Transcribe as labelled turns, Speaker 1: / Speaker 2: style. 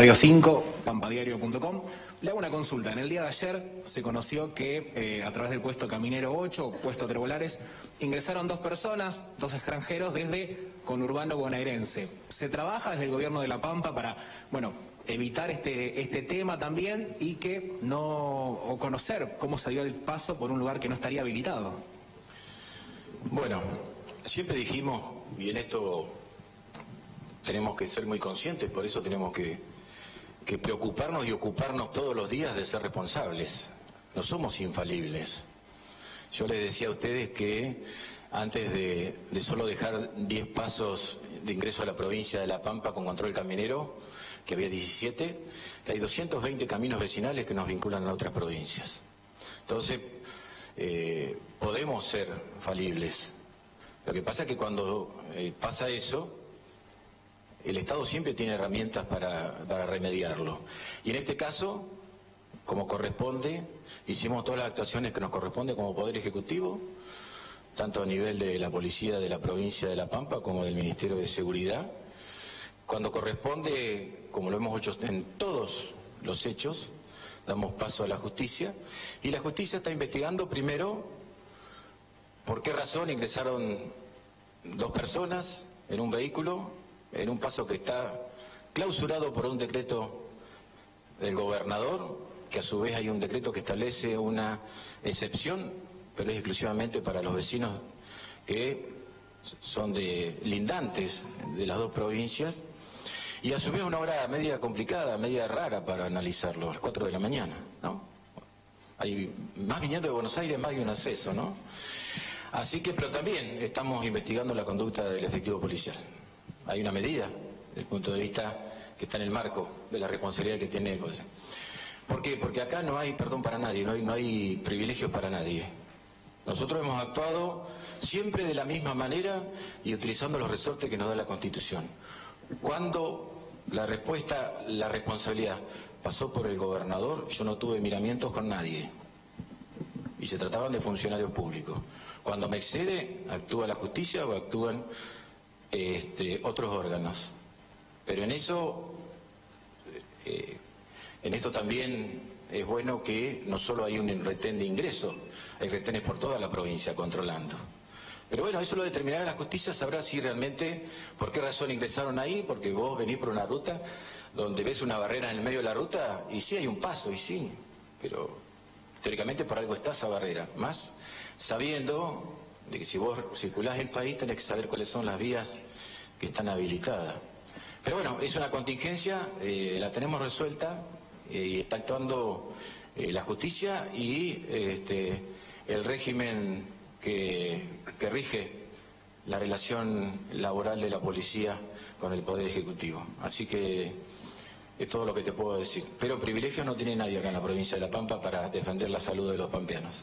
Speaker 1: Radio 5, pampadiario.com. Le hago una consulta. En el día de ayer se conoció que eh, a través del puesto Caminero 8, puesto Trebolares, ingresaron dos personas, dos extranjeros desde conurbano bonaerense. ¿Se trabaja desde el gobierno de La Pampa para, bueno, evitar este, este tema también y que no, o conocer cómo se dio el paso por un lugar que no estaría habilitado?
Speaker 2: Bueno, siempre dijimos, y en esto tenemos que ser muy conscientes, por eso tenemos que que preocuparnos y ocuparnos todos los días de ser responsables. No somos infalibles. Yo les decía a ustedes que antes de, solo dejar 10 pasos de ingreso a la provincia de La Pampa con control caminero, que había 17, que hay 220 caminos vecinales que nos vinculan a otras provincias. Entonces, eh, podemos ser falibles. Lo que pasa es que cuando eh, pasa eso, el Estado siempre tiene herramientas para, remediarlo. Y en este caso, como corresponde, hicimos todas las actuaciones que nos corresponde como Poder Ejecutivo, tanto a nivel de la Policía de la provincia de La Pampa como del Ministerio de Seguridad. Cuando corresponde, como lo hemos hecho en todos los hechos, damos paso a la justicia y la justicia está investigando primero por qué razón ingresaron dos personas en un vehículo en un paso que está clausurado por un decreto del gobernador, que a su vez hay un decreto que establece una excepción, pero es exclusivamente para los vecinos que son de lindantes de las dos provincias, y a su vez una hora media complicada, media rara para analizarlo, a las 4 de la mañana, ¿no? Hay más viniendo de Buenos Aires, más de un acceso, ¿no? Así que, pero también estamos investigando la conducta del efectivo policial hay una medida, desde el punto de vista que está en el marco de la responsabilidad que tiene el ¿Por qué? Porque acá no hay perdón para nadie, no hay, no hay privilegios para nadie. Nosotros hemos actuado siempre de la misma manera y utilizando los resortes que nos da la Constitución. Cuando la respuesta, la responsabilidad pasó por el gobernador, yo no tuve miramientos con nadie. Y se trataban de funcionarios públicos. Cuando me excede, actúa la justicia o actúan este, otros órganos. Pero en eso, eh, en esto también es bueno que no solo hay un retén de ingreso, hay retenes por toda la provincia controlando. Pero bueno, eso lo determinará la justicia, sabrá si realmente, por qué razón ingresaron ahí, porque vos venís por una ruta donde ves una barrera en el medio de la ruta y sí hay un paso, y sí, pero teóricamente por algo está esa barrera, más sabiendo de que si vos circulás el país tenés que saber cuáles son las vías que están habilitadas. Pero bueno, es una contingencia, eh, la tenemos resuelta eh, y está actuando eh, la justicia y este, el régimen que, que rige la relación laboral de la policía con el Poder Ejecutivo. Así que es todo lo que te puedo decir. Pero privilegio no tiene nadie acá en la provincia de La Pampa para defender la salud de los pampeanos.